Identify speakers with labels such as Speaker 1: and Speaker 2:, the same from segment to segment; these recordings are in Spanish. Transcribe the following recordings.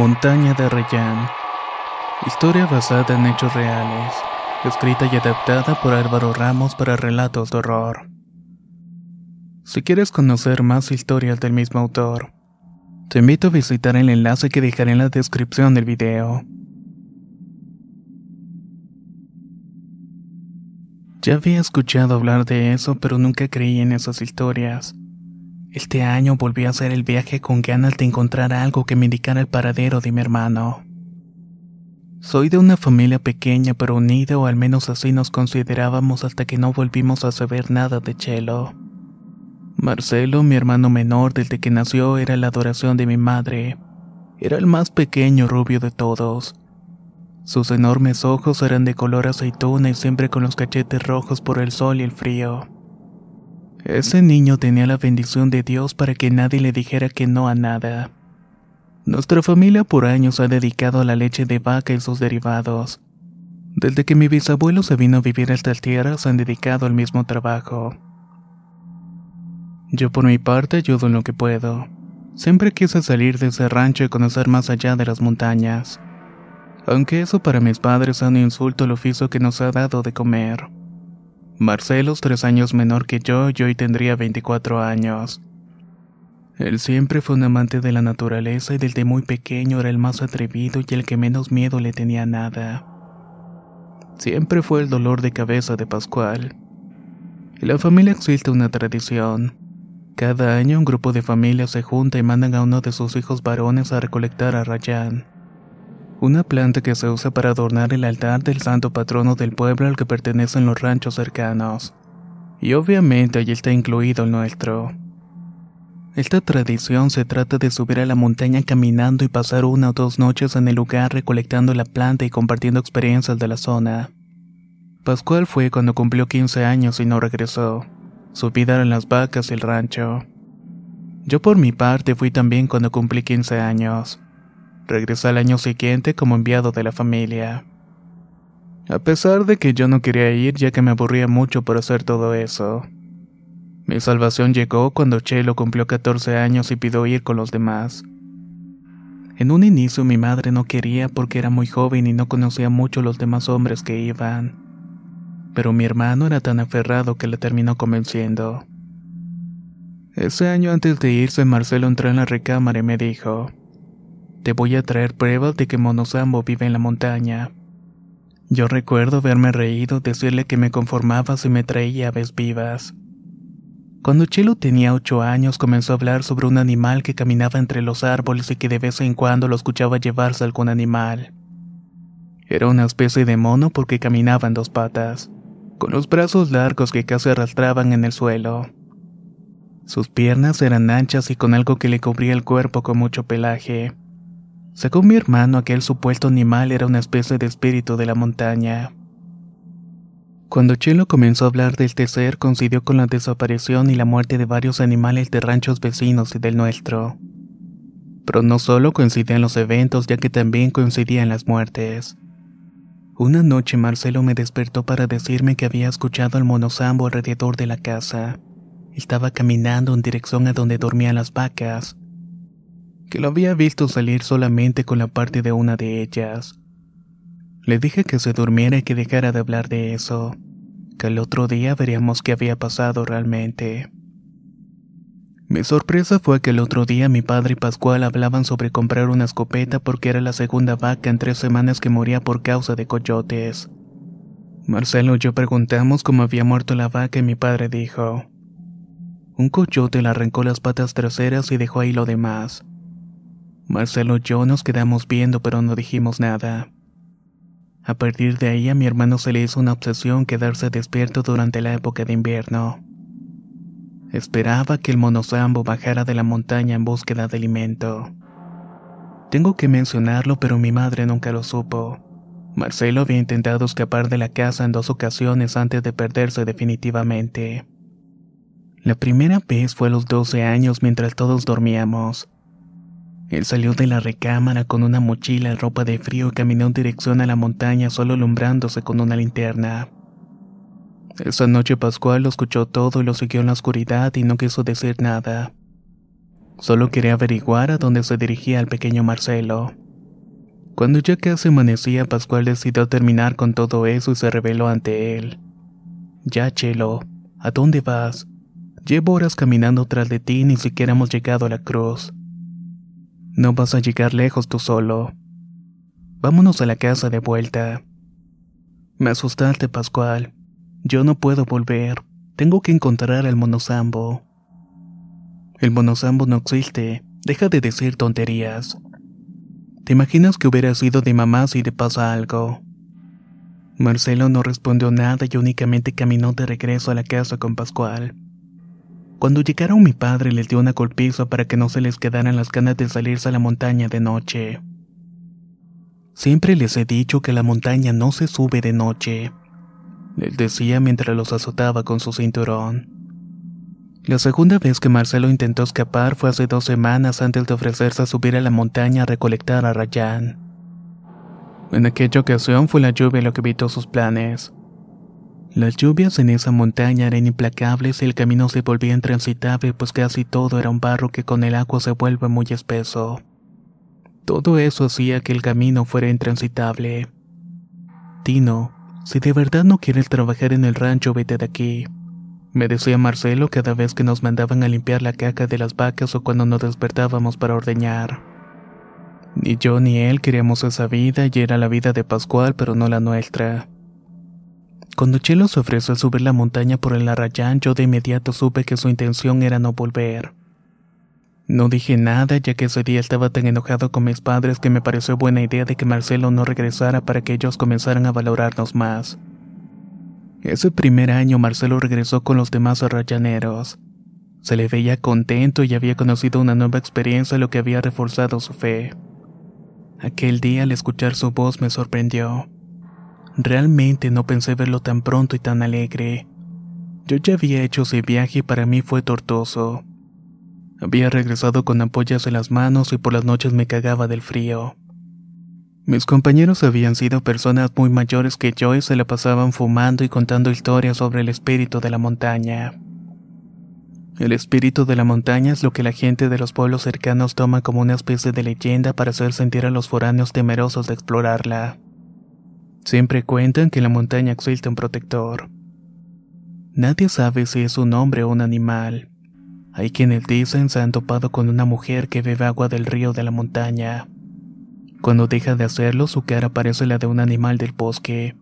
Speaker 1: Montaña de Rayán. Historia basada en hechos reales. Escrita y adaptada por Álvaro Ramos para relatos de horror. Si quieres conocer más historias del mismo autor, te invito a visitar el enlace que dejaré en la descripción del video. Ya había escuchado hablar de eso, pero nunca creí en esas historias. Este año volví a hacer el viaje con ganas de encontrar algo que me indicara el paradero de mi hermano. Soy de una familia pequeña pero unida o al menos así nos considerábamos hasta que no volvimos a saber nada de Chelo. Marcelo, mi hermano menor desde que nació, era la adoración de mi madre. Era el más pequeño rubio de todos. Sus enormes ojos eran de color aceituna y siempre con los cachetes rojos por el sol y el frío. Ese niño tenía la bendición de Dios para que nadie le dijera que no a nada. Nuestra familia por años ha dedicado a la leche de vaca y sus derivados. Desde que mi bisabuelo se vino a vivir a estas tierras han dedicado al mismo trabajo. Yo por mi parte ayudo en lo que puedo. Siempre quise salir de ese rancho y conocer más allá de las montañas. Aunque eso para mis padres es un insulto al oficio que nos ha dado de comer. Marcelo es tres años menor que yo y hoy tendría 24 años. Él siempre fue un amante de la naturaleza y desde muy pequeño era el más atrevido y el que menos miedo le tenía a nada. Siempre fue el dolor de cabeza de Pascual. La familia existe una tradición. Cada año un grupo de familias se junta y mandan a uno de sus hijos varones a recolectar a Rayán, una planta que se usa para adornar el altar del santo patrono del pueblo al que pertenecen los ranchos cercanos. Y obviamente allí está incluido el nuestro. Esta tradición se trata de subir a la montaña caminando y pasar una o dos noches en el lugar recolectando la planta y compartiendo experiencias de la zona. Pascual fue cuando cumplió 15 años y no regresó. Su vida eran las vacas y el rancho. Yo por mi parte fui también cuando cumplí 15 años. Regresé al año siguiente como enviado de la familia. A pesar de que yo no quería ir ya que me aburría mucho por hacer todo eso. Mi salvación llegó cuando Chelo cumplió 14 años y pidió ir con los demás. En un inicio mi madre no quería porque era muy joven y no conocía mucho los demás hombres que iban. Pero mi hermano era tan aferrado que le terminó convenciendo. Ese año antes de irse, Marcelo entró en la recámara y me dijo, Te voy a traer pruebas de que Monosambo vive en la montaña. Yo recuerdo haberme reído, decirle que me conformaba si me traía aves vivas. Cuando Chelo tenía ocho años comenzó a hablar sobre un animal que caminaba entre los árboles y que de vez en cuando lo escuchaba llevarse algún animal. Era una especie de mono porque caminaba en dos patas, con los brazos largos que casi arrastraban en el suelo. Sus piernas eran anchas y con algo que le cubría el cuerpo con mucho pelaje. Según mi hermano, aquel supuesto animal era una especie de espíritu de la montaña. Cuando Chelo comenzó a hablar de este ser, coincidió con la desaparición y la muerte de varios animales de ranchos vecinos y del nuestro. Pero no solo coincidían los eventos, ya que también coincidían las muertes. Una noche Marcelo me despertó para decirme que había escuchado al monosambo alrededor de la casa. Estaba caminando en dirección a donde dormían las vacas. Que lo había visto salir solamente con la parte de una de ellas. Le dije que se durmiera y que dejara de hablar de eso, que el otro día veríamos qué había pasado realmente. Mi sorpresa fue que el otro día mi padre y Pascual hablaban sobre comprar una escopeta porque era la segunda vaca en tres semanas que moría por causa de coyotes. Marcelo y yo preguntamos cómo había muerto la vaca y mi padre dijo, un coyote le arrancó las patas traseras y dejó ahí lo demás. Marcelo y yo nos quedamos viendo pero no dijimos nada. A partir de ahí a mi hermano se le hizo una obsesión quedarse despierto durante la época de invierno. Esperaba que el monosambo bajara de la montaña en búsqueda de alimento. Tengo que mencionarlo, pero mi madre nunca lo supo. Marcelo había intentado escapar de la casa en dos ocasiones antes de perderse definitivamente. La primera vez fue a los 12 años mientras todos dormíamos. Él salió de la recámara con una mochila y ropa de frío y caminó en dirección a la montaña solo alumbrándose con una linterna. Esa noche Pascual lo escuchó todo y lo siguió en la oscuridad y no quiso decir nada. Solo quería averiguar a dónde se dirigía el pequeño Marcelo. Cuando ya casi amanecía, Pascual decidió terminar con todo eso y se reveló ante él. Ya, Chelo, ¿a dónde vas? Llevo horas caminando tras de ti y ni siquiera hemos llegado a la cruz. No vas a llegar lejos tú solo. Vámonos a la casa de vuelta. Me asustaste, Pascual. Yo no puedo volver. Tengo que encontrar al monosambo. El monosambo no existe. Deja de decir tonterías. ¿Te imaginas que hubiera sido de mamá si te pasa algo? Marcelo no respondió nada y únicamente caminó de regreso a la casa con Pascual. Cuando llegaron mi padre les dio una golpiza para que no se les quedaran las ganas de salirse a la montaña de noche. Siempre les he dicho que la montaña no se sube de noche les decía mientras los azotaba con su cinturón. La segunda vez que Marcelo intentó escapar fue hace dos semanas antes de ofrecerse a subir a la montaña a recolectar a Rayán. En aquella ocasión fue la lluvia lo que evitó sus planes. Las lluvias en esa montaña eran implacables y el camino se volvía intransitable pues casi todo era un barro que con el agua se vuelve muy espeso. Todo eso hacía que el camino fuera intransitable. Tino, si de verdad no quieres trabajar en el rancho, vete de aquí. Me decía Marcelo cada vez que nos mandaban a limpiar la caca de las vacas o cuando nos despertábamos para ordeñar. Ni yo ni él queríamos esa vida y era la vida de Pascual, pero no la nuestra. Cuando Chelo se ofreció a subir la montaña por el Arrayán, yo de inmediato supe que su intención era no volver. No dije nada ya que ese día estaba tan enojado con mis padres que me pareció buena idea de que Marcelo no regresara para que ellos comenzaran a valorarnos más. Ese primer año Marcelo regresó con los demás arrayaneros. Se le veía contento y había conocido una nueva experiencia lo que había reforzado su fe. Aquel día al escuchar su voz me sorprendió. Realmente no pensé verlo tan pronto y tan alegre. Yo ya había hecho ese viaje y para mí fue tortuoso. Había regresado con ampollas en las manos y por las noches me cagaba del frío. Mis compañeros habían sido personas muy mayores que yo y se la pasaban fumando y contando historias sobre el espíritu de la montaña. El espíritu de la montaña es lo que la gente de los pueblos cercanos toma como una especie de leyenda para hacer sentir a los foráneos temerosos de explorarla. Siempre cuentan que la montaña existe un protector. Nadie sabe si es un hombre o un animal. Hay quienes dicen se han topado con una mujer que bebe agua del río de la montaña. Cuando deja de hacerlo, su cara parece la de un animal del bosque,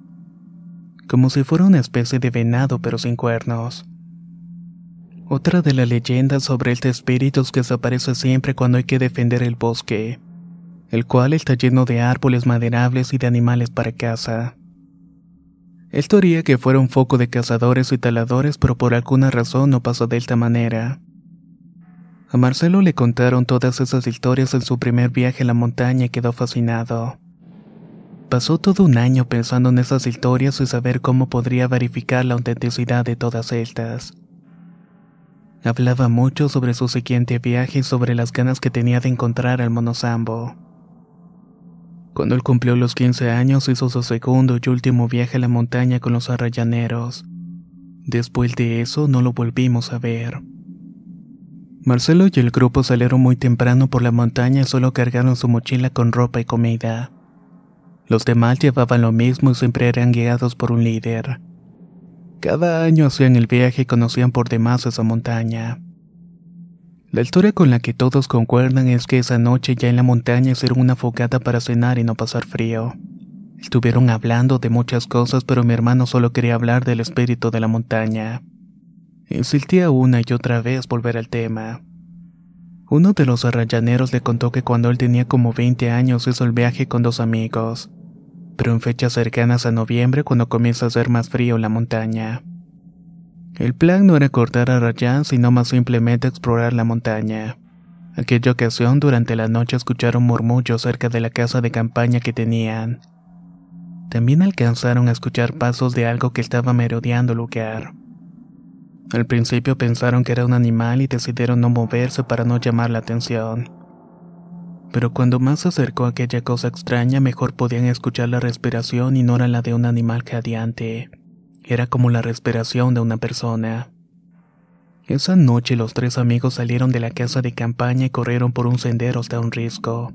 Speaker 1: como si fuera una especie de venado pero sin cuernos. Otra de las leyendas sobre este espíritu es que se aparece siempre cuando hay que defender el bosque, el cual está lleno de árboles maderables y de animales para caza. Él teoría que fuera un foco de cazadores y taladores, pero por alguna razón no pasó de esta manera. A Marcelo le contaron todas esas historias en su primer viaje a la montaña y quedó fascinado. Pasó todo un año pensando en esas historias y saber cómo podría verificar la autenticidad de todas estas. Hablaba mucho sobre su siguiente viaje y sobre las ganas que tenía de encontrar al monosambo. Cuando él cumplió los 15 años hizo su segundo y último viaje a la montaña con los arrayaneros. Después de eso no lo volvimos a ver. Marcelo y el grupo salieron muy temprano por la montaña y solo cargaron su mochila con ropa y comida. Los demás llevaban lo mismo y siempre eran guiados por un líder. Cada año hacían el viaje y conocían por demás esa montaña. La historia con la que todos concuerdan es que esa noche ya en la montaña hicieron una fogata para cenar y no pasar frío. Estuvieron hablando de muchas cosas, pero mi hermano solo quería hablar del espíritu de la montaña. Insistía una y otra vez volver al tema. Uno de los arrayaneros le contó que cuando él tenía como 20 años hizo el viaje con dos amigos, pero en fechas cercanas a noviembre cuando comienza a hacer más frío la montaña. El plan no era cortar a Rayan, sino más simplemente explorar la montaña. Aquella ocasión, durante la noche escucharon murmullos cerca de la casa de campaña que tenían. También alcanzaron a escuchar pasos de algo que estaba merodeando el lugar. Al principio pensaron que era un animal y decidieron no moverse para no llamar la atención. Pero cuando más se acercó a aquella cosa extraña, mejor podían escuchar la respiración y no era la de un animal jadeante. Era como la respiración de una persona. Esa noche los tres amigos salieron de la casa de campaña y corrieron por un sendero hasta un risco.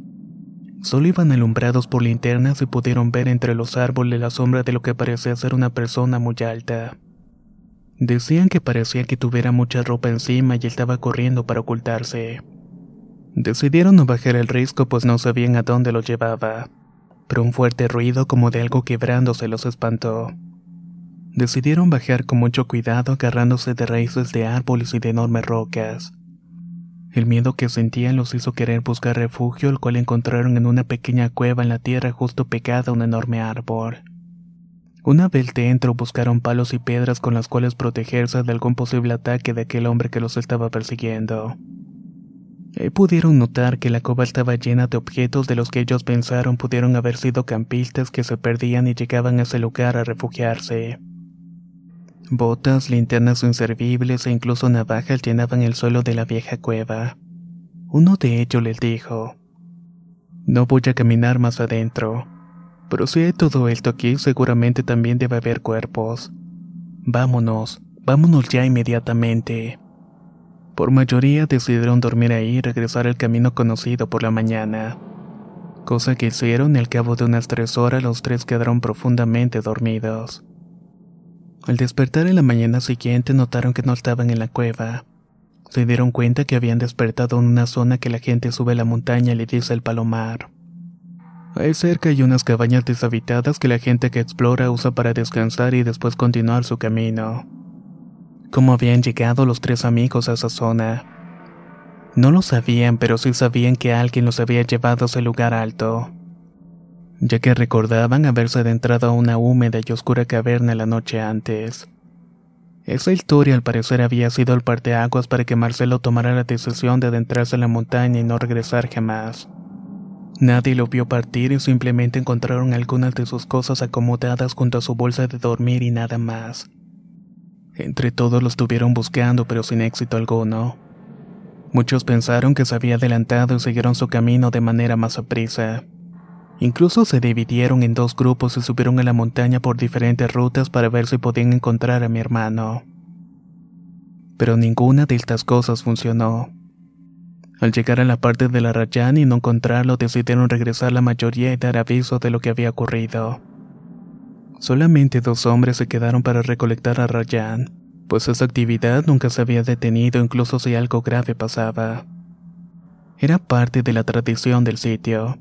Speaker 1: Solo iban alumbrados por linternas y pudieron ver entre los árboles la sombra de lo que parecía ser una persona muy alta. Decían que parecía que tuviera mucha ropa encima y estaba corriendo para ocultarse. Decidieron no bajar el risco pues no sabían a dónde lo llevaba, pero un fuerte ruido como de algo quebrándose los espantó. Decidieron bajar con mucho cuidado agarrándose de raíces de árboles y de enormes rocas. El miedo que sentían los hizo querer buscar refugio, el cual encontraron en una pequeña cueva en la tierra justo pegada a un enorme árbol. Una vez dentro buscaron palos y piedras con las cuales protegerse de algún posible ataque de aquel hombre que los estaba persiguiendo. Ahí pudieron notar que la cueva estaba llena de objetos de los que ellos pensaron pudieron haber sido campistas que se perdían y llegaban a ese lugar a refugiarse. Botas, linternas inservibles e incluso navajas llenaban el suelo de la vieja cueva. Uno de ellos les dijo, No voy a caminar más adentro, pero si hay todo esto aquí seguramente también debe haber cuerpos. Vámonos, vámonos ya inmediatamente. Por mayoría decidieron dormir ahí y regresar al camino conocido por la mañana. Cosa que hicieron y al cabo de unas tres horas los tres quedaron profundamente dormidos. Al despertar en la mañana siguiente notaron que no estaban en la cueva. Se dieron cuenta que habían despertado en una zona que la gente sube a la montaña y le dice el palomar. Hay cerca hay unas cabañas deshabitadas que la gente que explora usa para descansar y después continuar su camino. ¿Cómo habían llegado los tres amigos a esa zona? No lo sabían, pero sí sabían que alguien los había llevado a ese lugar alto ya que recordaban haberse adentrado a una húmeda y oscura caverna la noche antes. Esa historia al parecer había sido el parteaguas para que Marcelo tomara la decisión de adentrarse en la montaña y no regresar jamás. Nadie lo vio partir y simplemente encontraron algunas de sus cosas acomodadas junto a su bolsa de dormir y nada más. Entre todos lo estuvieron buscando pero sin éxito alguno. Muchos pensaron que se había adelantado y siguieron su camino de manera más aprisa. Incluso se dividieron en dos grupos y subieron a la montaña por diferentes rutas para ver si podían encontrar a mi hermano. Pero ninguna de estas cosas funcionó. Al llegar a la parte de la Rayan y no encontrarlo, decidieron regresar la mayoría y dar aviso de lo que había ocurrido. Solamente dos hombres se quedaron para recolectar a Rayan, pues esa actividad nunca se había detenido incluso si algo grave pasaba. Era parte de la tradición del sitio.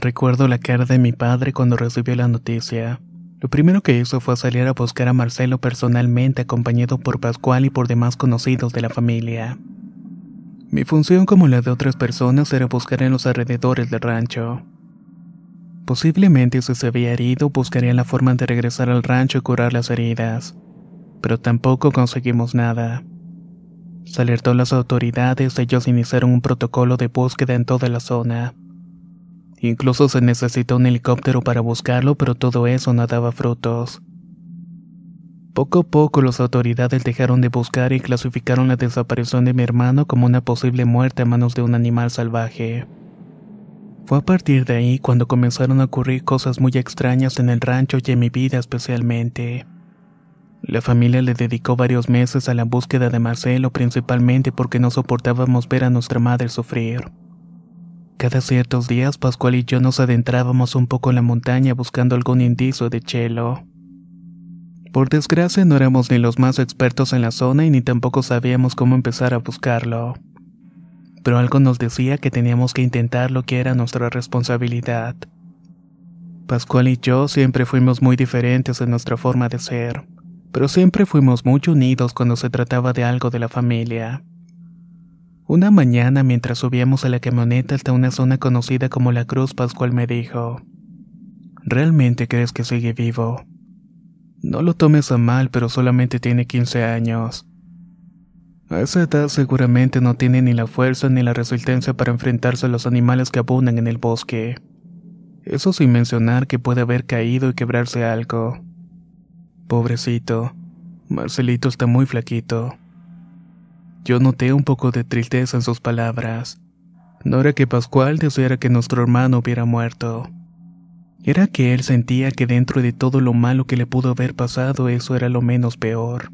Speaker 1: Recuerdo la cara de mi padre cuando recibió la noticia. Lo primero que hizo fue salir a buscar a Marcelo personalmente acompañado por Pascual y por demás conocidos de la familia. Mi función como la de otras personas era buscar en los alrededores del rancho. Posiblemente si se había herido buscaría la forma de regresar al rancho y curar las heridas, pero tampoco conseguimos nada. Se alertó a las autoridades, ellos iniciaron un protocolo de búsqueda en toda la zona. Incluso se necesitó un helicóptero para buscarlo, pero todo eso no daba frutos. Poco a poco las autoridades dejaron de buscar y clasificaron la desaparición de mi hermano como una posible muerte a manos de un animal salvaje. Fue a partir de ahí cuando comenzaron a ocurrir cosas muy extrañas en el rancho y en mi vida especialmente. La familia le dedicó varios meses a la búsqueda de Marcelo principalmente porque no soportábamos ver a nuestra madre sufrir. Cada ciertos días Pascual y yo nos adentrábamos un poco en la montaña buscando algún indicio de Chelo. Por desgracia no éramos ni los más expertos en la zona y ni tampoco sabíamos cómo empezar a buscarlo. Pero algo nos decía que teníamos que intentar lo que era nuestra responsabilidad. Pascual y yo siempre fuimos muy diferentes en nuestra forma de ser, pero siempre fuimos muy unidos cuando se trataba de algo de la familia. Una mañana mientras subíamos a la camioneta hasta una zona conocida como la Cruz, Pascual me dijo, ¿Realmente crees que sigue vivo? No lo tomes a mal, pero solamente tiene 15 años. A esa edad seguramente no tiene ni la fuerza ni la resistencia para enfrentarse a los animales que abundan en el bosque. Eso sin mencionar que puede haber caído y quebrarse algo. Pobrecito, Marcelito está muy flaquito. Yo noté un poco de tristeza en sus palabras. No era que Pascual deseara que nuestro hermano hubiera muerto. Era que él sentía que dentro de todo lo malo que le pudo haber pasado eso era lo menos peor.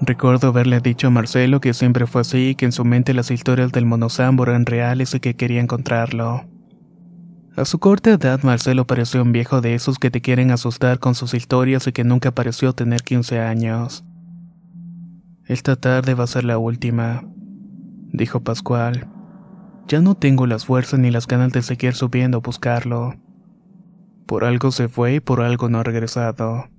Speaker 1: Recuerdo haberle dicho a Marcelo que siempre fue así, que en su mente las historias del monosambo eran reales y que quería encontrarlo. A su corta edad, Marcelo pareció un viejo de esos que te quieren asustar con sus historias y que nunca pareció tener 15 años. Esta tarde va a ser la última, dijo Pascual. Ya no tengo las fuerzas ni las ganas de seguir subiendo a buscarlo. Por algo se fue y por algo no ha regresado.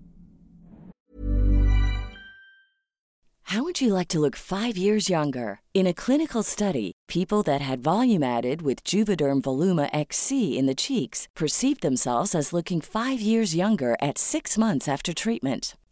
Speaker 2: How would you like to look five years younger? In a clinical study, people that had volume added with Juvederm Voluma XC in the cheeks perceived themselves as looking five years younger at six months after treatment.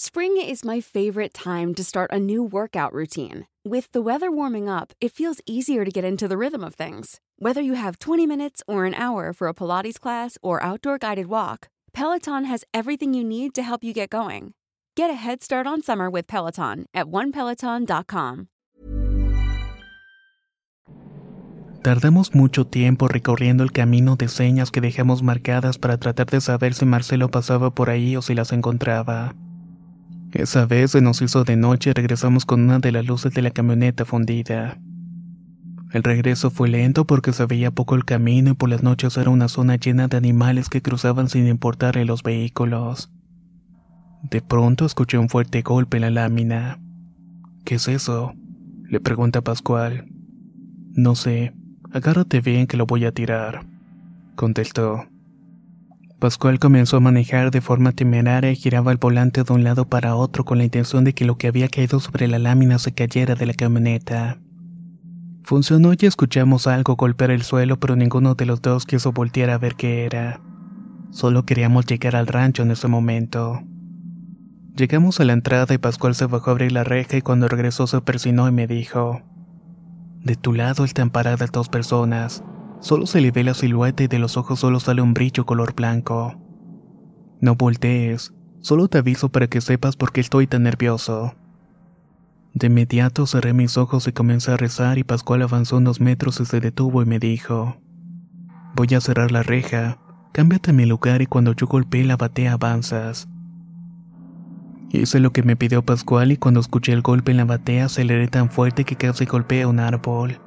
Speaker 3: Spring is my favorite time to start a new workout routine. With the weather warming up, it feels easier to get into the rhythm of things. Whether you have 20 minutes or an hour for a Pilates class or outdoor guided walk, Peloton has everything you need to help you get going. Get a head start on summer with Peloton at onepeloton.com.
Speaker 1: Tardamos mucho tiempo recorriendo el camino de señas que dejamos marcadas para tratar de saber si Marcelo pasaba por ahí o si las encontraba. Esa vez se nos hizo de noche y regresamos con una de las luces de la camioneta fundida. El regreso fue lento porque se veía poco el camino y por las noches era una zona llena de animales que cruzaban sin importarle los vehículos. De pronto escuché un fuerte golpe en la lámina. ¿Qué es eso? le pregunta Pascual. No sé, agárrate bien que lo voy a tirar, contestó. Pascual comenzó a manejar de forma temeraria y giraba el volante de un lado para otro con la intención de que lo que había caído sobre la lámina se cayera de la camioneta. Funcionó y escuchamos algo golpear el suelo, pero ninguno de los dos quiso voltear a ver qué era. Solo queríamos llegar al rancho en ese momento. Llegamos a la entrada y Pascual se bajó a abrir la reja y cuando regresó se persinó y me dijo, De tu lado están paradas dos personas. Solo se le ve la silueta y de los ojos solo sale un brillo color blanco. No voltees, solo te aviso para que sepas por qué estoy tan nervioso. De inmediato cerré mis ojos y comencé a rezar y Pascual avanzó unos metros y se detuvo y me dijo, Voy a cerrar la reja, cámbiate a mi lugar y cuando yo golpee la batea avanzas. Hice lo que me pidió Pascual y cuando escuché el golpe en la batea aceleré tan fuerte que casi golpeé un árbol.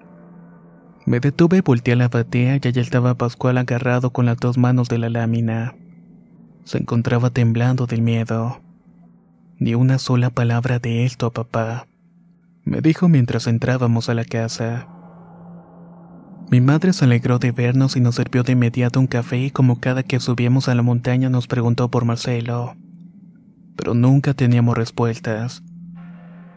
Speaker 1: Me detuve, volteé a la batea y allá estaba Pascual agarrado con las dos manos de la lámina. Se encontraba temblando del miedo. Ni una sola palabra de esto a papá. Me dijo mientras entrábamos a la casa. Mi madre se alegró de vernos y nos sirvió de inmediato un café y como cada que subíamos a la montaña nos preguntó por Marcelo pero nunca teníamos respuestas.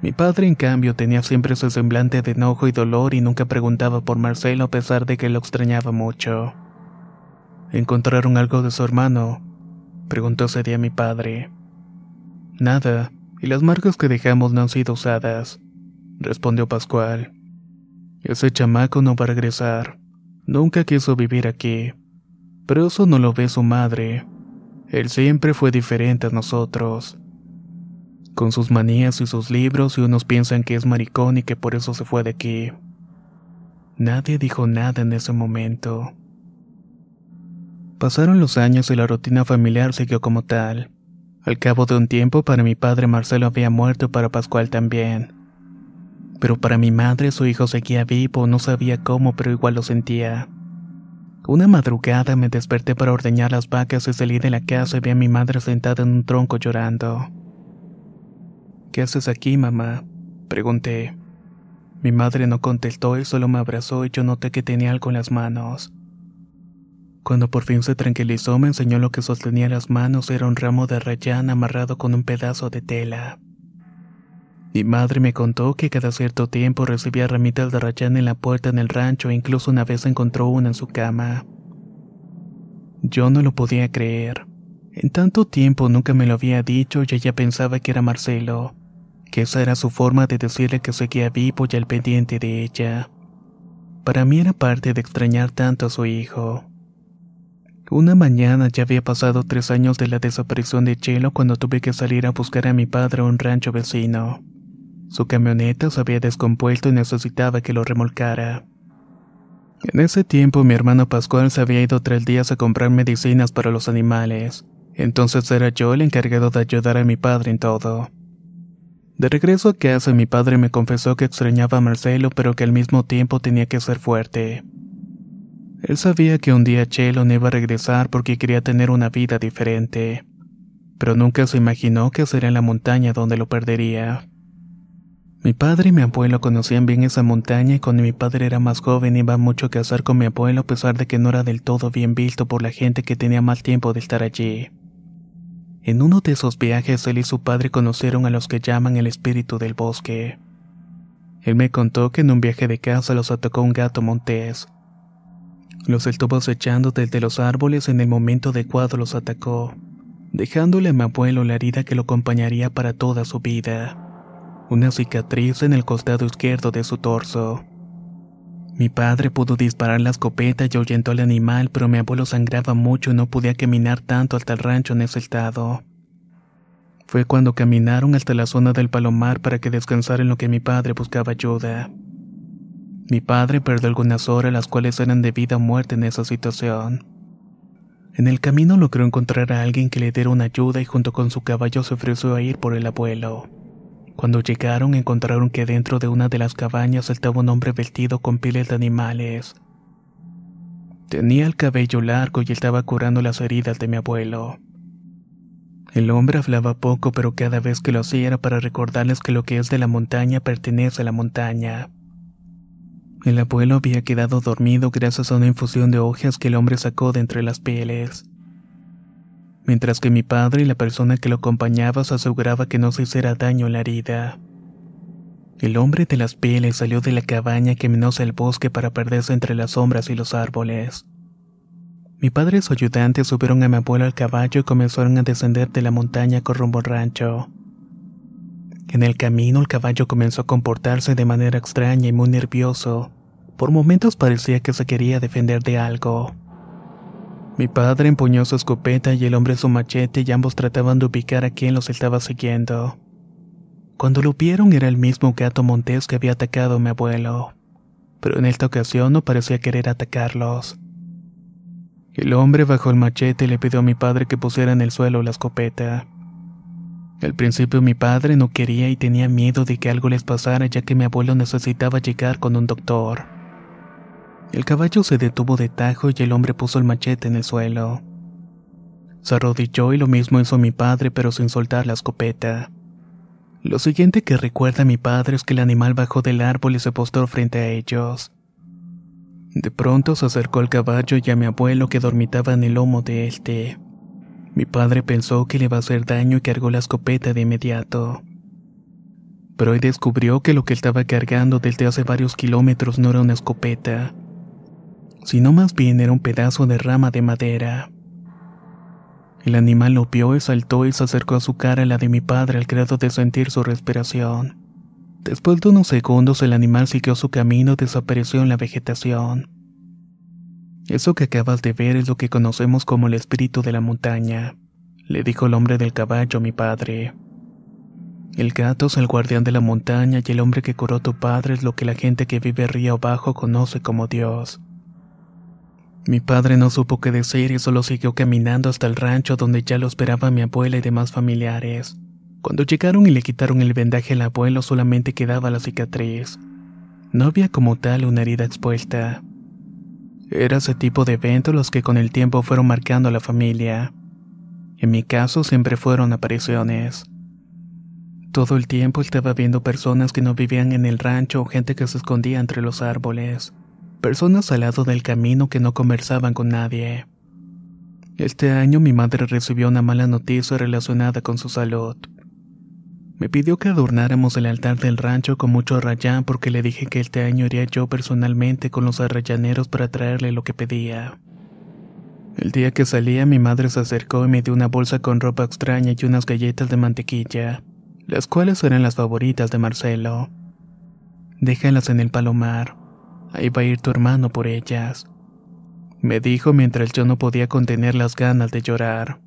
Speaker 1: Mi padre, en cambio, tenía siempre su semblante de enojo y dolor y nunca preguntaba por Marcelo a pesar de que lo extrañaba mucho. ¿Encontraron algo de su hermano? Preguntó ese día mi padre. Nada, y las marcas que dejamos no han sido usadas, respondió Pascual. Ese chamaco no va a regresar. Nunca quiso vivir aquí. Pero eso no lo ve su madre. Él siempre fue diferente a nosotros. Con sus manías y sus libros y unos piensan que es maricón y que por eso se fue de aquí. Nadie dijo nada en ese momento. Pasaron los años y la rutina familiar siguió como tal. Al cabo de un tiempo para mi padre Marcelo había muerto para Pascual también. Pero para mi madre su hijo seguía vivo, no sabía cómo, pero igual lo sentía. Una madrugada me desperté para ordeñar las vacas y salí de la casa y vi a mi madre sentada en un tronco llorando. ¿Qué haces aquí, mamá? Pregunté. Mi madre no contestó y solo me abrazó y yo noté que tenía algo en las manos. Cuando por fin se tranquilizó me enseñó lo que sostenía en las manos era un ramo de rayán amarrado con un pedazo de tela. Mi madre me contó que cada cierto tiempo recibía ramitas de rayán en la puerta en el rancho e incluso una vez encontró una en su cama. Yo no lo podía creer. En tanto tiempo nunca me lo había dicho y ella pensaba que era Marcelo, que esa era su forma de decirle que seguía vivo y al pendiente de ella. Para mí era parte de extrañar tanto a su hijo. Una mañana ya había pasado tres años de la desaparición de Chelo cuando tuve que salir a buscar a mi padre a un rancho vecino. Su camioneta se había descompuesto y necesitaba que lo remolcara. En ese tiempo mi hermano Pascual se había ido tres días a comprar medicinas para los animales, entonces era yo el encargado de ayudar a mi padre en todo. De regreso a casa mi padre me confesó que extrañaba a Marcelo pero que al mismo tiempo tenía que ser fuerte. Él sabía que un día Chelo no iba a regresar porque quería tener una vida diferente, pero nunca se imaginó que sería en la montaña donde lo perdería. Mi padre y mi abuelo conocían bien esa montaña y cuando mi padre era más joven iba mucho a cazar con mi abuelo a pesar de que no era del todo bien visto por la gente que tenía más tiempo de estar allí. En uno de esos viajes él y su padre conocieron a los que llaman el espíritu del bosque. Él me contó que en un viaje de caza los atacó un gato montés, los estuvo acechando desde los árboles en el momento adecuado los atacó, dejándole a mi abuelo la herida que lo acompañaría para toda su vida. Una cicatriz en el costado izquierdo de su torso. Mi padre pudo disparar la escopeta y ahuyentó al animal, pero mi abuelo sangraba mucho y no podía caminar tanto hasta el rancho en ese estado. Fue cuando caminaron hasta la zona del palomar para que descansara en lo que mi padre buscaba ayuda. Mi padre perdió algunas horas las cuales eran de vida o muerte en esa situación. En el camino logró encontrar a alguien que le diera una ayuda y junto con su caballo se ofreció a ir por el abuelo. Cuando llegaron encontraron que dentro de una de las cabañas estaba un hombre vestido con pieles de animales. Tenía el cabello largo y estaba curando las heridas de mi abuelo. El hombre hablaba poco pero cada vez que lo hacía era para recordarles que lo que es de la montaña pertenece a la montaña. El abuelo había quedado dormido gracias a una infusión de hojas que el hombre sacó de entre las pieles. Mientras que mi padre y la persona que lo acompañaba se aseguraba que no se hiciera daño en la herida. El hombre de las pieles salió de la cabaña y caminó hacia el bosque para perderse entre las sombras y los árboles. Mi padre y su ayudante subieron a mi abuelo al caballo y comenzaron a descender de la montaña con rumbo al rancho. En el camino el caballo comenzó a comportarse de manera extraña y muy nervioso. Por momentos parecía que se quería defender de algo. Mi padre empuñó su escopeta y el hombre su machete y ambos trataban de ubicar a quien los estaba siguiendo. Cuando lo vieron era el mismo gato montés que había atacado a mi abuelo, pero en esta ocasión no parecía querer atacarlos. El hombre bajó el machete y le pidió a mi padre que pusiera en el suelo la escopeta. Al principio mi padre no quería y tenía miedo de que algo les pasara ya que mi abuelo necesitaba llegar con un doctor. El caballo se detuvo de tajo y el hombre puso el machete en el suelo. Se arrodilló y lo mismo hizo mi padre pero sin soltar la escopeta. Lo siguiente que recuerda mi padre es que el animal bajó del árbol y se postró frente a ellos. De pronto se acercó al caballo y a mi abuelo que dormitaba en el lomo de este. Mi padre pensó que le iba a hacer daño y cargó la escopeta de inmediato. Pero hoy descubrió que lo que estaba cargando desde hace varios kilómetros no era una escopeta, sino más bien era un pedazo de rama de madera. El animal lo vio y saltó y se acercó a su cara a la de mi padre al grado de sentir su respiración. Después de unos segundos el animal siguió su camino y desapareció en la vegetación. Eso que acabas de ver es lo que conocemos como el espíritu de la montaña, le dijo el hombre del caballo a mi padre. El gato es el guardián de la montaña y el hombre que curó tu padre es lo que la gente que vive río abajo conoce como Dios. Mi padre no supo qué decir y solo siguió caminando hasta el rancho donde ya lo esperaba mi abuela y demás familiares. Cuando llegaron y le quitaron el vendaje al abuelo solamente quedaba la cicatriz. No había como tal una herida expuesta. Era ese tipo de eventos los que con el tiempo fueron marcando a la familia. En mi caso siempre fueron apariciones. Todo el tiempo estaba viendo personas que no vivían en el rancho o gente que se escondía entre los árboles. Personas al lado del camino que no conversaban con nadie. Este año mi madre recibió una mala noticia relacionada con su salud. Me pidió que adornáramos el altar del rancho con mucho arrayán porque le dije que este año iría yo personalmente con los arrayaneros para traerle lo que pedía. El día que salía mi madre se acercó y me dio una bolsa con ropa extraña y unas galletas de mantequilla, las cuales eran las favoritas de Marcelo. Déjalas en el palomar, ahí va a ir tu hermano por ellas, me dijo mientras yo no podía contener las ganas de llorar.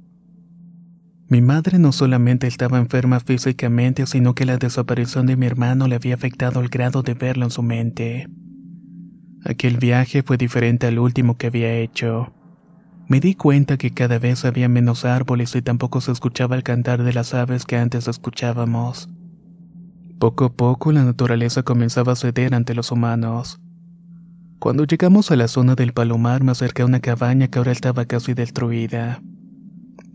Speaker 1: Mi madre no solamente estaba enferma físicamente, sino que la desaparición de mi hermano le había afectado al grado de verlo en su mente. Aquel viaje fue diferente al último que había hecho. Me di cuenta que cada vez había menos árboles y tampoco se escuchaba el cantar de las aves que antes escuchábamos. Poco a poco la naturaleza comenzaba a ceder ante los humanos. Cuando llegamos a la zona del palomar me acerqué a una cabaña que ahora estaba casi destruida.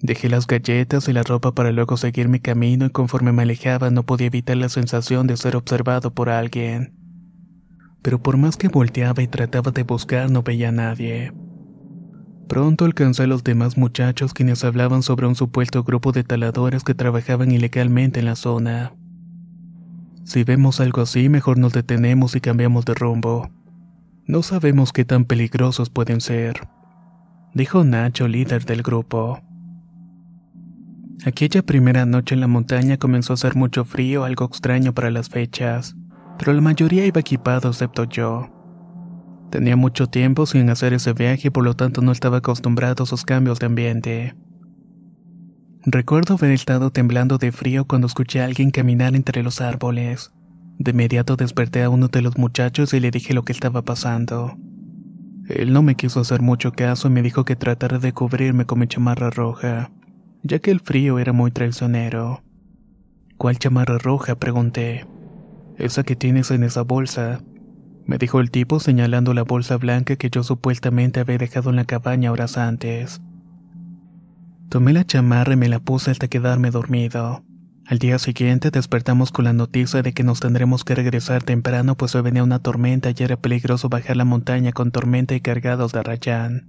Speaker 1: Dejé las galletas y la ropa para luego seguir mi camino y conforme me alejaba no podía evitar la sensación de ser observado por alguien. Pero por más que volteaba y trataba de buscar no veía a nadie. Pronto alcancé a los demás muchachos quienes hablaban sobre un supuesto grupo de taladores que trabajaban ilegalmente en la zona. Si vemos algo así, mejor nos detenemos y cambiamos de rumbo. No sabemos qué tan peligrosos pueden ser, dijo Nacho, líder del grupo. Aquella primera noche en la montaña comenzó a hacer mucho frío, algo extraño para las fechas, pero la mayoría iba equipado excepto yo. Tenía mucho tiempo sin hacer ese viaje y por lo tanto no estaba acostumbrado a esos cambios de ambiente. Recuerdo haber estado temblando de frío cuando escuché a alguien caminar entre los árboles. De inmediato desperté a uno de los muchachos y le dije lo que estaba pasando. Él no me quiso hacer mucho caso y me dijo que tratara de cubrirme con mi chamarra roja ya que el frío era muy traicionero. ¿Cuál chamarra roja? pregunté. Esa que tienes en esa bolsa, me dijo el tipo señalando la bolsa blanca que yo supuestamente había dejado en la cabaña horas antes. Tomé la chamarra y me la puse hasta quedarme dormido. Al día siguiente despertamos con la noticia de que nos tendremos que regresar temprano pues hoy venía una tormenta y era peligroso bajar la montaña con tormenta y cargados de arrayán.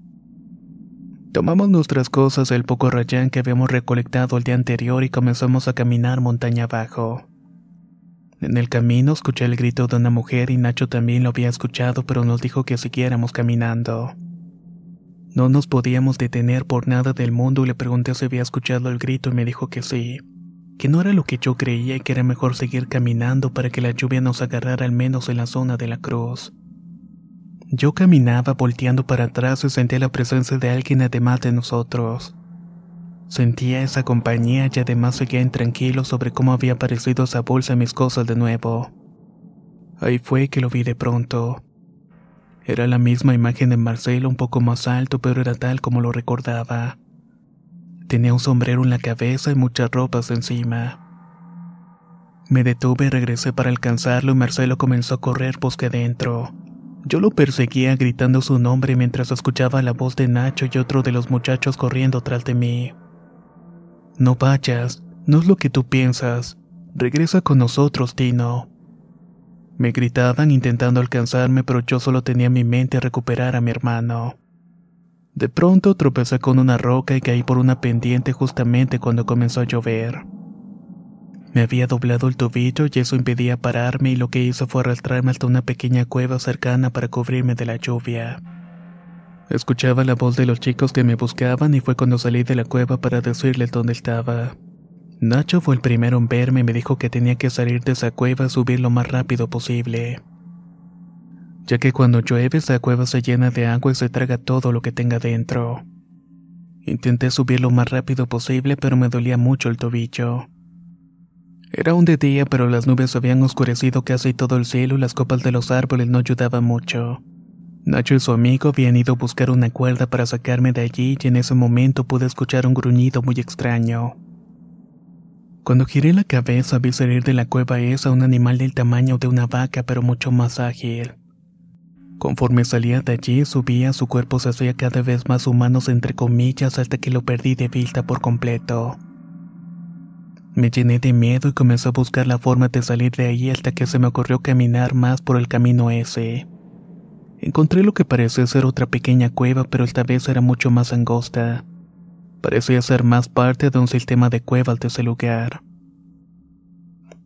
Speaker 1: Tomamos nuestras cosas el poco rayán que habíamos recolectado el día anterior y comenzamos a caminar montaña abajo. En el camino escuché el grito de una mujer y Nacho también lo había escuchado, pero nos dijo que siguiéramos caminando. No nos podíamos detener por nada del mundo y le pregunté si había escuchado el grito y me dijo que sí, que no era lo que yo creía y que era mejor seguir caminando para que la lluvia nos agarrara al menos en la zona de la cruz. Yo caminaba volteando para atrás y sentía la presencia de alguien además de nosotros. Sentía esa compañía y además seguía intranquilo sobre cómo había aparecido esa bolsa en mis cosas de nuevo. Ahí fue que lo vi de pronto. Era la misma imagen de Marcelo un poco más alto, pero era tal como lo recordaba. Tenía un sombrero en la cabeza y muchas ropas encima. Me detuve y regresé para alcanzarlo y Marcelo comenzó a correr bosque adentro. Yo lo perseguía gritando su nombre mientras escuchaba la voz de Nacho y otro de los muchachos corriendo tras de mí. No vayas, no es lo que tú piensas. Regresa con nosotros, Tino. Me gritaban intentando alcanzarme, pero yo solo tenía en mi mente recuperar a mi hermano. De pronto tropecé con una roca y caí por una pendiente justamente cuando comenzó a llover. Me había doblado el tobillo y eso impedía pararme y lo que hizo fue arrastrarme hasta una pequeña cueva cercana para cubrirme de la lluvia. Escuchaba la voz de los chicos que me buscaban y fue cuando salí de la cueva para decirles dónde estaba. Nacho fue el primero en verme y me dijo que tenía que salir de esa cueva y subir lo más rápido posible. Ya que cuando llueve esa cueva se llena de agua y se traga todo lo que tenga dentro. Intenté subir lo más rápido posible pero me dolía mucho el tobillo. Era un de día pero las nubes habían oscurecido casi todo el cielo y las copas de los árboles no ayudaban mucho. Nacho y su amigo habían ido a buscar una cuerda para sacarme de allí y en ese momento pude escuchar un gruñido muy extraño. Cuando giré la cabeza vi salir de la cueva esa un animal del tamaño de una vaca pero mucho más ágil. Conforme salía de allí subía, su cuerpo se hacía cada vez más humano entre comillas hasta que lo perdí de vista por completo. Me llené de miedo y comencé a buscar la forma de salir de ahí hasta que se me ocurrió caminar más por el camino ese. Encontré lo que parecía ser otra pequeña cueva, pero esta vez era mucho más angosta. Parecía ser más parte de un sistema de cuevas de ese lugar.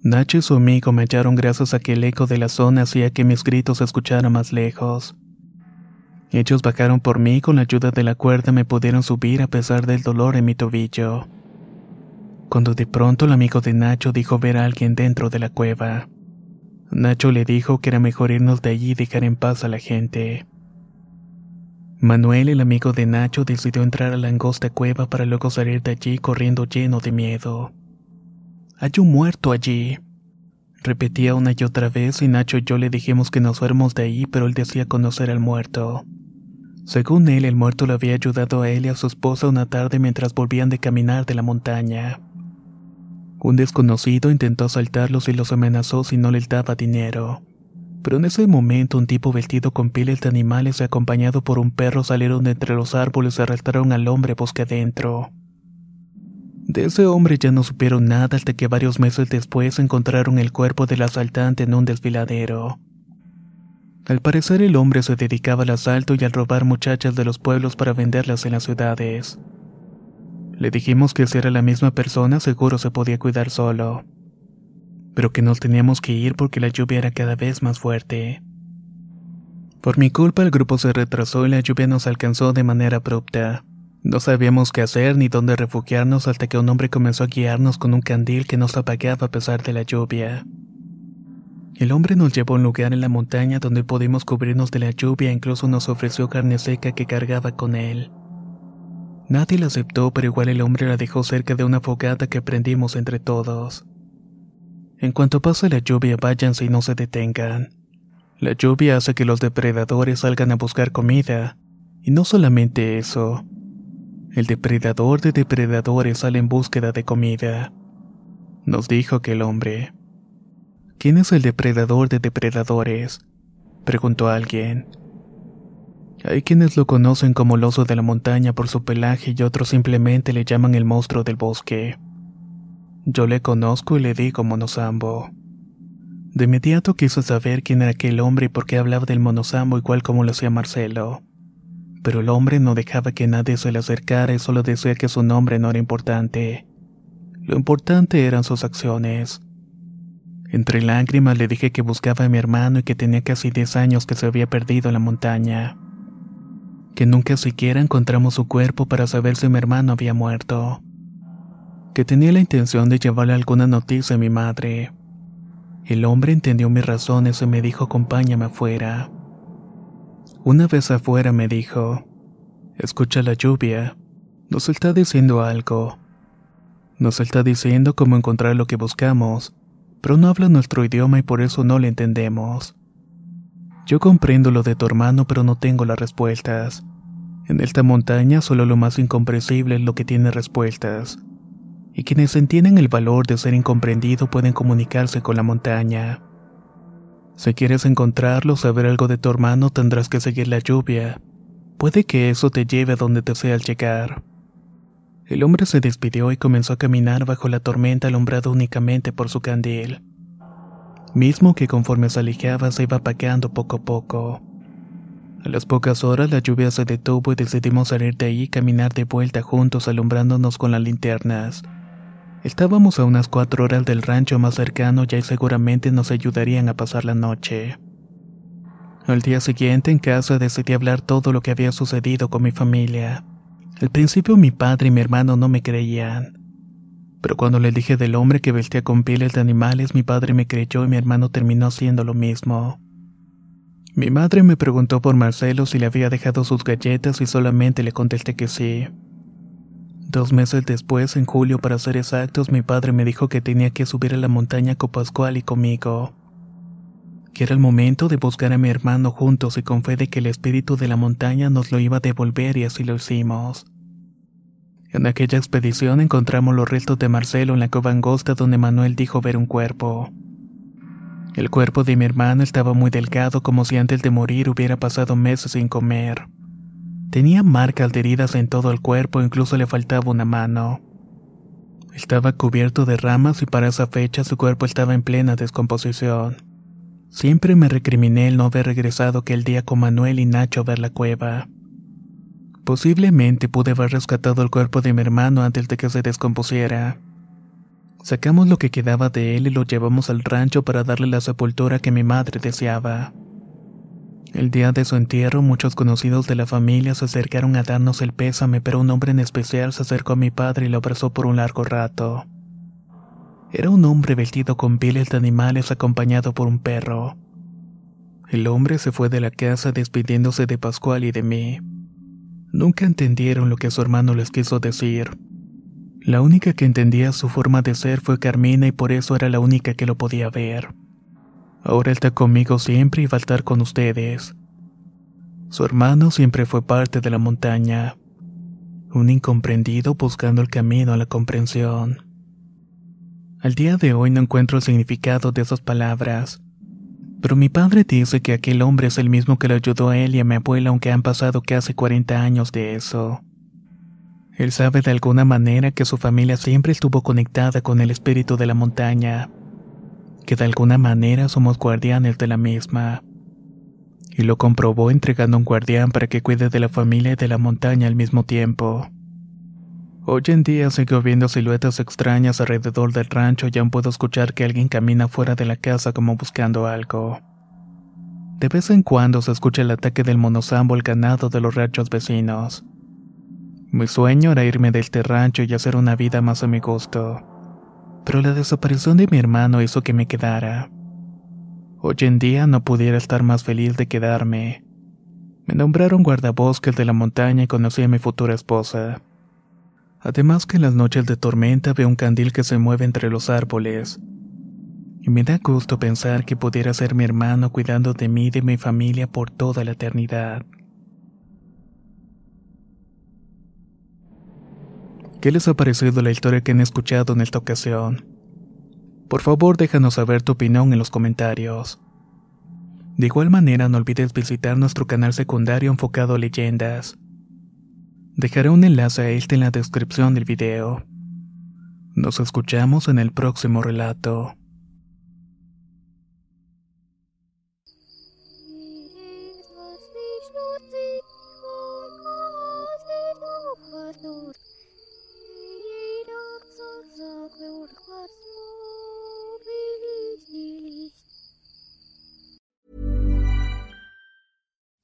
Speaker 1: Nacho y su amigo me hallaron gracias a que el eco de la zona hacía que mis gritos se escucharan más lejos. Ellos bajaron por mí y con la ayuda de la cuerda me pudieron subir a pesar del dolor en mi tobillo. Cuando de pronto el amigo de Nacho dijo ver a alguien dentro de la cueva. Nacho le dijo que era mejor irnos de allí y dejar en paz a la gente. Manuel, el amigo de Nacho, decidió entrar a la angosta cueva para luego salir de allí corriendo lleno de miedo. Hay un muerto allí. Repetía una y otra vez y Nacho y yo le dijimos que nos fuéramos de ahí, pero él decía conocer al muerto. Según él, el muerto le había ayudado a él y a su esposa una tarde mientras volvían de caminar de la montaña. Un desconocido intentó asaltarlos y los amenazó si no les daba dinero. Pero en ese momento un tipo vestido con pieles de animales y acompañado por un perro salieron de entre los árboles y arrastraron al hombre bosque adentro. De ese hombre ya no supieron nada hasta que varios meses después encontraron el cuerpo del asaltante en un desfiladero. Al parecer el hombre se dedicaba al asalto y al robar muchachas de los pueblos para venderlas en las ciudades. Le dijimos que si era la misma persona seguro se podía cuidar solo, pero que nos teníamos que ir porque la lluvia era cada vez más fuerte. Por mi culpa el grupo se retrasó y la lluvia nos alcanzó de manera abrupta. No sabíamos qué hacer ni dónde refugiarnos hasta que un hombre comenzó a guiarnos con un candil que nos apagaba a pesar de la lluvia. El hombre nos llevó a un lugar en la montaña donde pudimos cubrirnos de la lluvia e incluso nos ofreció carne seca que cargaba con él. Nadie la aceptó, pero igual el hombre la dejó cerca de una fogata que prendimos entre todos. En cuanto pase la lluvia, váyanse y no se detengan. La lluvia hace que los depredadores salgan a buscar comida. Y no solamente eso. El depredador de depredadores sale en búsqueda de comida. Nos dijo aquel hombre. ¿Quién es el depredador de depredadores? preguntó alguien. Hay quienes lo conocen como el oso de la montaña por su pelaje y otros simplemente le llaman el monstruo del bosque. Yo le conozco y le digo monosambo. De inmediato quiso saber quién era aquel hombre y por qué hablaba del monosambo igual como lo hacía Marcelo. Pero el hombre no dejaba que nadie se le acercara y solo decía que su nombre no era importante. Lo importante eran sus acciones. Entre lágrimas le dije que buscaba a mi hermano y que tenía casi 10 años que se había perdido en la montaña que nunca siquiera encontramos su cuerpo para saber si mi hermano había muerto, que tenía la intención de llevarle alguna noticia a mi madre. El hombre entendió mis razones y me dijo acompáñame afuera. Una vez afuera me dijo, escucha la lluvia, nos está diciendo algo. Nos está diciendo cómo encontrar lo que buscamos, pero no habla nuestro idioma y por eso no le entendemos. Yo comprendo lo de tu hermano, pero no tengo las respuestas. En esta montaña solo lo más incomprensible es lo que tiene respuestas. Y quienes entienden el valor de ser incomprendido pueden comunicarse con la montaña. Si quieres encontrarlo, saber algo de tu hermano, tendrás que seguir la lluvia. Puede que eso te lleve a donde deseas llegar. El hombre se despidió y comenzó a caminar bajo la tormenta alumbrado únicamente por su candil mismo que conforme se alejaba se iba apagando poco a poco. A las pocas horas la lluvia se detuvo y decidimos salir de ahí y caminar de vuelta juntos alumbrándonos con las linternas. Estábamos a unas cuatro horas del rancho más cercano y seguramente nos ayudarían a pasar la noche. Al día siguiente en casa decidí hablar todo lo que había sucedido con mi familia. Al principio mi padre y mi hermano no me creían. Pero cuando le dije del hombre que vestía con pieles de animales, mi padre me creyó y mi hermano terminó haciendo lo mismo. Mi madre me preguntó por Marcelo si le había dejado sus galletas y solamente le contesté que sí. Dos meses después, en julio para ser exactos, mi padre me dijo que tenía que subir a la montaña con Pascual y conmigo que era el momento de buscar a mi hermano juntos y con fe de que el espíritu de la montaña nos lo iba a devolver y así lo hicimos. En aquella expedición encontramos los restos de Marcelo en la cova angosta donde Manuel dijo ver un cuerpo. El cuerpo de mi hermano estaba muy delgado como si antes de morir hubiera pasado meses sin comer. Tenía marcas de heridas en todo el cuerpo, incluso le faltaba una mano. Estaba cubierto de ramas y para esa fecha su cuerpo estaba en plena descomposición. Siempre me recriminé el no haber regresado aquel día con Manuel y Nacho a ver la cueva. Posiblemente pude haber rescatado el cuerpo de mi hermano antes de que se descompusiera. Sacamos lo que quedaba de él y lo llevamos al rancho para darle la sepultura que mi madre deseaba. El día de su entierro, muchos conocidos de la familia se acercaron a darnos el pésame, pero un hombre en especial se acercó a mi padre y lo abrazó por un largo rato. Era un hombre vestido con pieles de animales acompañado por un perro. El hombre se fue de la casa despidiéndose de Pascual y de mí. Nunca entendieron lo que su hermano les quiso decir. La única que entendía su forma de ser fue Carmina y por eso era la única que lo podía ver. Ahora está conmigo siempre y va a estar con ustedes. Su hermano siempre fue parte de la montaña, un incomprendido buscando el camino a la comprensión. Al día de hoy no encuentro el significado de esas palabras. Pero mi padre dice que aquel hombre es el mismo que le ayudó a él y a mi abuela aunque han pasado casi 40 años de eso. Él sabe de alguna manera que su familia siempre estuvo conectada con el espíritu de la montaña, que de alguna manera somos guardianes de la misma. Y lo comprobó entregando un guardián para que cuide de la familia y de la montaña al mismo tiempo. Hoy en día sigo viendo siluetas extrañas alrededor del rancho y aún puedo escuchar que alguien camina fuera de la casa como buscando algo. De vez en cuando se escucha el ataque del monosambo al ganado de los ranchos vecinos. Mi sueño era irme de este rancho y hacer una vida más a mi gusto. Pero la desaparición de mi hermano hizo que me quedara. Hoy en día no pudiera estar más feliz de quedarme. Me nombraron guardabosques de la montaña y conocí a mi futura esposa. Además que en las noches de tormenta veo un candil que se mueve entre los árboles. Y me da gusto pensar que pudiera ser mi hermano cuidando de mí y de mi familia por toda la eternidad. ¿Qué les ha parecido la historia que han escuchado en esta ocasión? Por favor, déjanos saber tu opinión en los comentarios. De igual manera, no olvides visitar nuestro canal secundario enfocado a leyendas Dejaré un enlace a este en la descripción del video. Nos escuchamos en el próximo relato.